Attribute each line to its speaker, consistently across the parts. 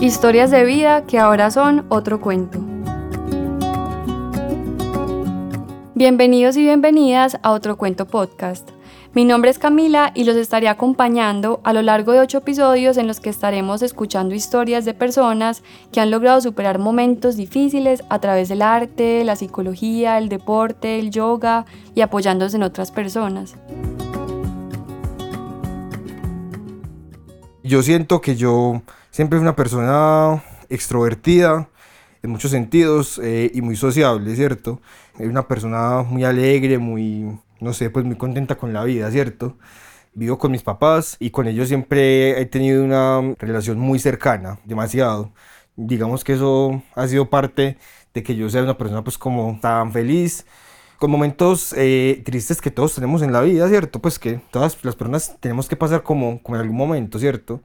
Speaker 1: Historias de vida que ahora son otro cuento. Bienvenidos y bienvenidas a otro cuento podcast. Mi nombre es Camila y los estaré acompañando a lo largo de ocho episodios en los que estaremos escuchando historias de personas que han logrado superar momentos difíciles a través del arte, la psicología, el deporte, el yoga y apoyándose en otras personas.
Speaker 2: Yo siento que yo siempre fui una persona extrovertida en muchos sentidos eh, y muy sociable, ¿cierto? Era una persona muy alegre, muy, no sé, pues muy contenta con la vida, ¿cierto? Vivo con mis papás y con ellos siempre he tenido una relación muy cercana, demasiado. Digamos que eso ha sido parte de que yo sea una persona pues como tan feliz, con momentos eh, tristes que todos tenemos en la vida, ¿cierto? Pues que todas las personas tenemos que pasar como, como en algún momento, ¿cierto?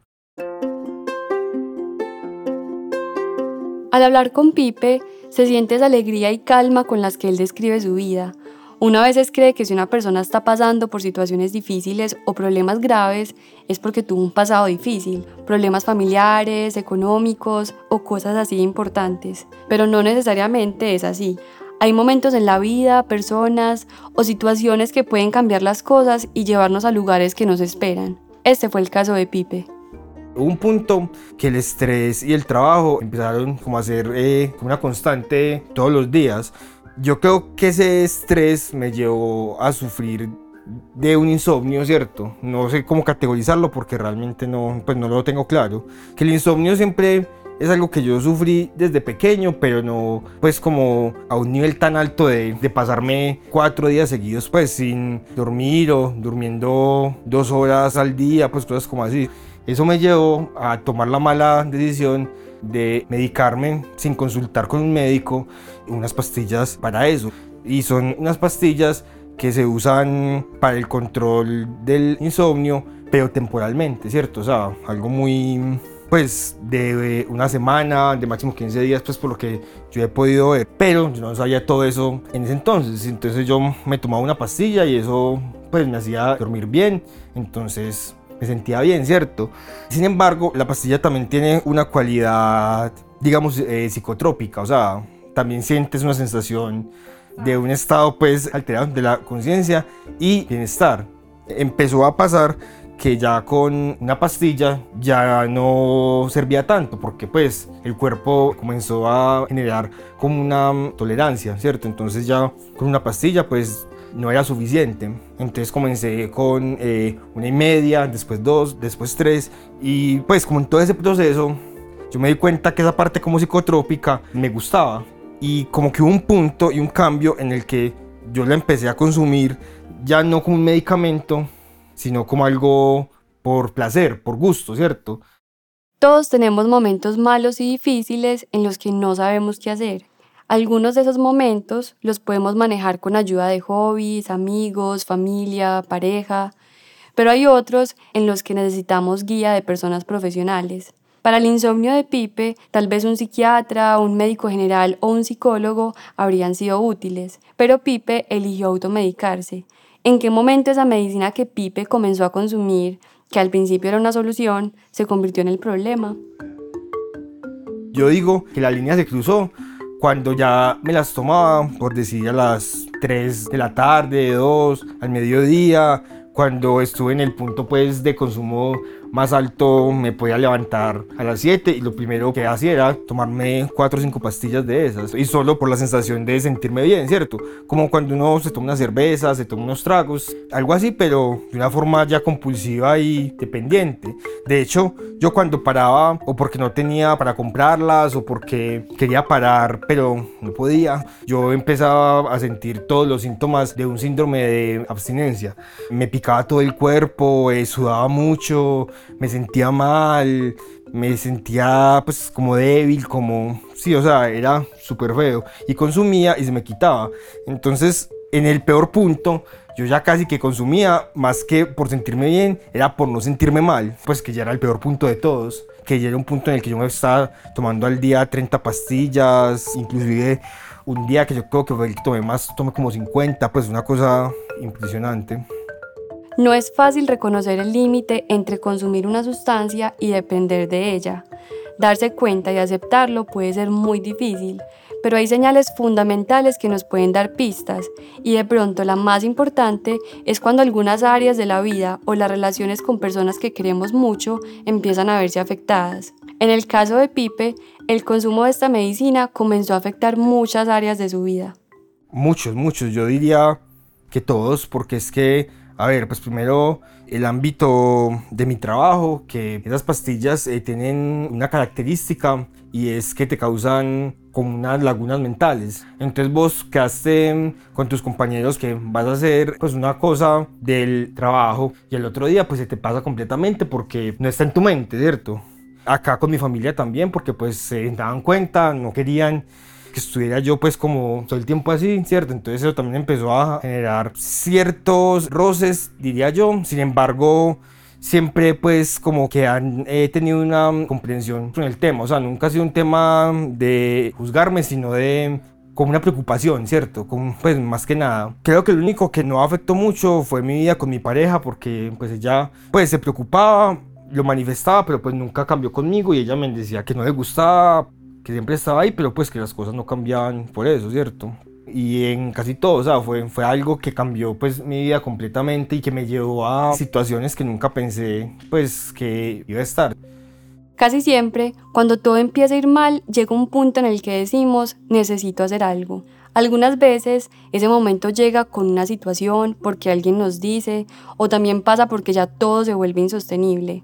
Speaker 1: Al hablar con Pipe, se siente esa alegría y calma con las que él describe su vida. Una a veces cree que si una persona está pasando por situaciones difíciles o problemas graves es porque tuvo un pasado difícil, problemas familiares, económicos o cosas así importantes. Pero no necesariamente es así. Hay momentos en la vida, personas o situaciones que pueden cambiar las cosas y llevarnos a lugares que nos esperan. Este fue el caso de Pipe.
Speaker 2: Un punto que el estrés y el trabajo empezaron como a ser eh, una constante todos los días. Yo creo que ese estrés me llevó a sufrir de un insomnio, ¿cierto? No sé cómo categorizarlo porque realmente no, pues no lo tengo claro. Que el insomnio siempre es algo que yo sufrí desde pequeño, pero no pues como a un nivel tan alto de, de, pasarme cuatro días seguidos pues sin dormir o durmiendo dos horas al día, pues cosas como así. Eso me llevó a tomar la mala decisión de medicarme sin consultar con un médico unas pastillas para eso. Y son unas pastillas que se usan para el control del insomnio, pero temporalmente, ¿cierto? O sea, algo muy, pues, de una semana, de máximo 15 días, pues, por lo que yo he podido ver. Pero yo no sabía todo eso en ese entonces. Entonces yo me tomaba una pastilla y eso, pues, me hacía dormir bien. Entonces me sentía bien, ¿cierto? Sin embargo, la pastilla también tiene una cualidad, digamos, eh, psicotrópica, o sea, también sientes una sensación de un estado pues alterado de la conciencia y bienestar. Empezó a pasar que ya con una pastilla ya no servía tanto porque pues el cuerpo comenzó a generar como una tolerancia, ¿cierto? Entonces ya con una pastilla pues no era suficiente. Entonces comencé con eh, una y media, después dos, después tres. Y pues como en todo ese proceso, yo me di cuenta que esa parte como psicotrópica me gustaba. Y como que hubo un punto y un cambio en el que yo la empecé a consumir ya no como un medicamento, sino como algo por placer, por gusto, ¿cierto?
Speaker 1: Todos tenemos momentos malos y difíciles en los que no sabemos qué hacer. Algunos de esos momentos los podemos manejar con ayuda de hobbies, amigos, familia, pareja, pero hay otros en los que necesitamos guía de personas profesionales. Para el insomnio de Pipe, tal vez un psiquiatra, un médico general o un psicólogo habrían sido útiles, pero Pipe eligió automedicarse. ¿En qué momento esa medicina que Pipe comenzó a consumir, que al principio era una solución, se convirtió en el problema?
Speaker 2: Yo digo que la línea se cruzó cuando ya me las tomaba, por decir a las 3 de la tarde, 2, al mediodía, cuando estuve en el punto pues de consumo más alto me podía levantar a las 7 y lo primero que hacía era tomarme 4 o 5 pastillas de esas y solo por la sensación de sentirme bien, ¿cierto? Como cuando uno se toma una cerveza, se toma unos tragos, algo así, pero de una forma ya compulsiva y dependiente. De hecho, yo cuando paraba o porque no tenía para comprarlas o porque quería parar pero no podía, yo empezaba a sentir todos los síntomas de un síndrome de abstinencia. Me picaba todo el cuerpo, eh, sudaba mucho, me sentía mal, me sentía pues como débil, como, sí, o sea, era súper feo. Y consumía y se me quitaba. Entonces, en el peor punto, yo ya casi que consumía, más que por sentirme bien, era por no sentirme mal, pues que ya era el peor punto de todos, que ya era un punto en el que yo me estaba tomando al día 30 pastillas, inclusive un día que yo creo que fue el que tomé más, tomé como 50, pues una cosa impresionante.
Speaker 1: No es fácil reconocer el límite entre consumir una sustancia y depender de ella. Darse cuenta y aceptarlo puede ser muy difícil, pero hay señales fundamentales que nos pueden dar pistas y de pronto la más importante es cuando algunas áreas de la vida o las relaciones con personas que queremos mucho empiezan a verse afectadas. En el caso de Pipe, el consumo de esta medicina comenzó a afectar muchas áreas de su vida.
Speaker 2: Muchos, muchos, yo diría que todos, porque es que, a ver, pues primero el ámbito de mi trabajo, que esas pastillas eh, tienen una característica y es que te causan como unas lagunas mentales. Entonces vos quedaste con tus compañeros que vas a hacer pues una cosa del trabajo y el otro día pues se te pasa completamente porque no está en tu mente, ¿cierto? Acá con mi familia también porque pues se daban cuenta, no querían que estuviera yo pues como todo el tiempo así, ¿cierto? Entonces eso también empezó a generar ciertos roces, diría yo. Sin embargo, siempre pues como que han he tenido una comprensión con el tema, o sea, nunca ha sido un tema de juzgarme, sino de como una preocupación, ¿cierto? Como, pues más que nada. Creo que lo único que no afectó mucho fue mi vida con mi pareja porque pues ella pues se preocupaba, lo manifestaba, pero pues nunca cambió conmigo y ella me decía que no le gustaba, que siempre estaba ahí, pero pues que las cosas no cambiaban por eso, ¿cierto? Y en casi todo, o sea, fue, fue algo que cambió pues mi vida completamente y que me llevó a situaciones que nunca pensé pues que iba a estar.
Speaker 1: Casi siempre, cuando todo empieza a ir mal, llega un punto en el que decimos, necesito hacer algo. Algunas veces ese momento llega con una situación porque alguien nos dice o también pasa porque ya todo se vuelve insostenible.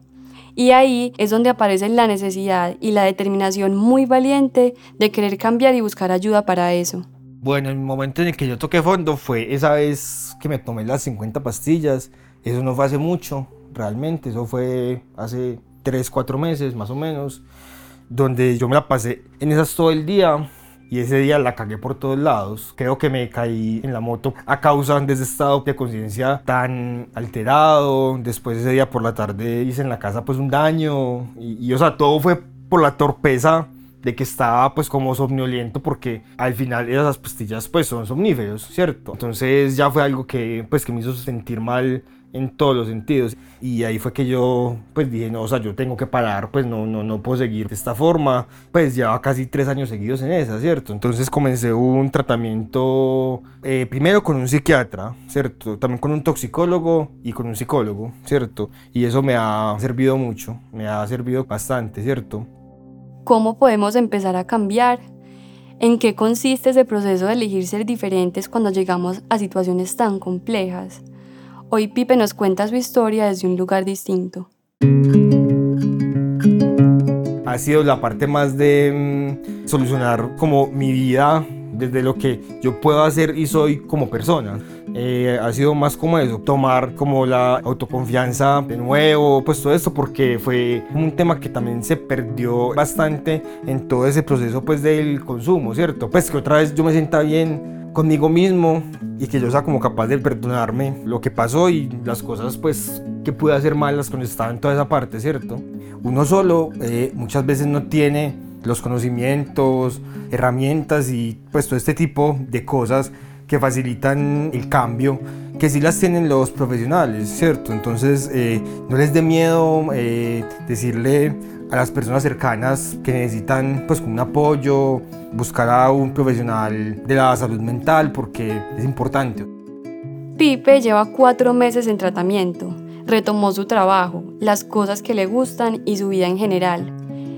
Speaker 1: Y ahí es donde aparece la necesidad y la determinación muy valiente de querer cambiar y buscar ayuda para eso.
Speaker 2: Bueno, el momento en el que yo toqué fondo fue esa vez que me tomé las 50 pastillas. Eso no fue hace mucho, realmente. Eso fue hace 3, 4 meses más o menos. Donde yo me la pasé en esas todo el día y ese día la cagué por todos lados. Creo que me caí en la moto a causa de ese estado de conciencia tan alterado. Después ese día por la tarde hice en la casa pues un daño y, o sea, todo fue por la torpeza de que estaba pues como somnoliento porque al final esas pastillas pues son somníferos, ¿cierto? Entonces ya fue algo que pues que me hizo sentir mal en todos los sentidos. Y ahí fue que yo pues dije, no, o sea, yo tengo que parar, pues no, no, no puedo seguir de esta forma. Pues llevaba casi tres años seguidos en esa, ¿cierto? Entonces comencé un tratamiento eh, primero con un psiquiatra, ¿cierto? También con un toxicólogo y con un psicólogo, ¿cierto? Y eso me ha servido mucho, me ha servido bastante, ¿cierto?
Speaker 1: ¿Cómo podemos empezar a cambiar? ¿En qué consiste ese proceso de elegir ser diferentes cuando llegamos a situaciones tan complejas? Hoy Pipe nos cuenta su historia desde un lugar distinto.
Speaker 2: Ha sido la parte más de mm, solucionar como mi vida desde lo que yo puedo hacer y soy como persona. Eh, ha sido más como eso, tomar como la autoconfianza de nuevo, pues todo esto porque fue un tema que también se perdió bastante en todo ese proceso pues del consumo, ¿cierto? Pues que otra vez yo me sienta bien conmigo mismo y que yo sea como capaz de perdonarme lo que pasó y las cosas pues que pude hacer malas cuando estaba en toda esa parte, ¿cierto? Uno solo eh, muchas veces no tiene los conocimientos, herramientas y pues todo este tipo de cosas que facilitan el cambio, que sí las tienen los profesionales, ¿cierto? Entonces eh, no les dé miedo eh, decirle a las personas cercanas que necesitan pues un apoyo, buscar a un profesional de la salud mental porque es importante.
Speaker 1: Pipe lleva cuatro meses en tratamiento, retomó su trabajo, las cosas que le gustan y su vida en general.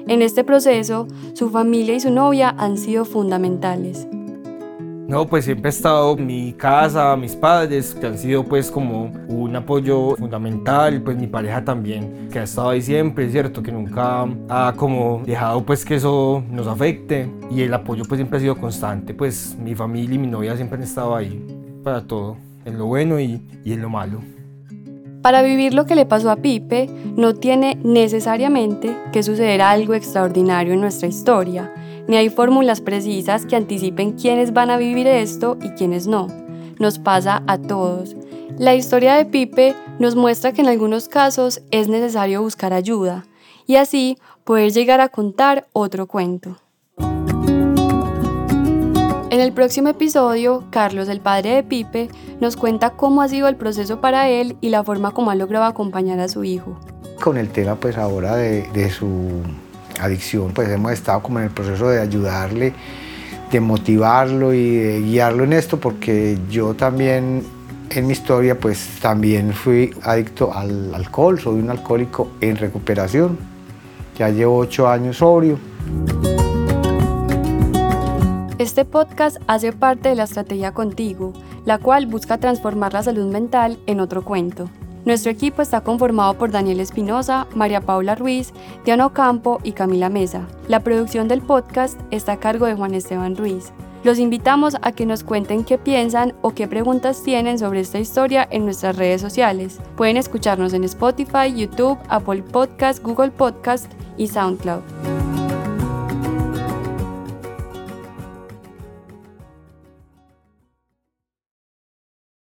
Speaker 1: En este proceso, su familia y su novia han sido fundamentales.
Speaker 2: No, pues siempre ha estado mi casa, mis padres, que han sido pues como un apoyo fundamental, pues mi pareja también, que ha estado ahí siempre, ¿cierto? Que nunca ha como dejado pues que eso nos afecte y el apoyo pues siempre ha sido constante, pues mi familia y mi novia siempre han estado ahí para todo, en lo bueno y, y en lo malo.
Speaker 1: Para vivir lo que le pasó a Pipe, no tiene necesariamente que suceder algo extraordinario en nuestra historia ni hay fórmulas precisas que anticipen quiénes van a vivir esto y quiénes no. Nos pasa a todos. La historia de Pipe nos muestra que en algunos casos es necesario buscar ayuda y así poder llegar a contar otro cuento. En el próximo episodio, Carlos, el padre de Pipe, nos cuenta cómo ha sido el proceso para él y la forma como ha logrado acompañar a su hijo.
Speaker 3: Con el tema pues ahora de, de su adicción, pues hemos estado como en el proceso de ayudarle, de motivarlo y de guiarlo en esto, porque yo también en mi historia pues también fui adicto al alcohol, soy un alcohólico en recuperación, ya llevo ocho años sobrio.
Speaker 1: Este podcast hace parte de la estrategia Contigo, la cual busca transformar la salud mental en otro cuento. Nuestro equipo está conformado por Daniel Espinosa, María Paula Ruiz, Diana Ocampo y Camila Mesa. La producción del podcast está a cargo de Juan Esteban Ruiz. Los invitamos a que nos cuenten qué piensan o qué preguntas tienen sobre esta historia en nuestras redes sociales. Pueden escucharnos en Spotify, YouTube, Apple Podcast, Google Podcast y SoundCloud.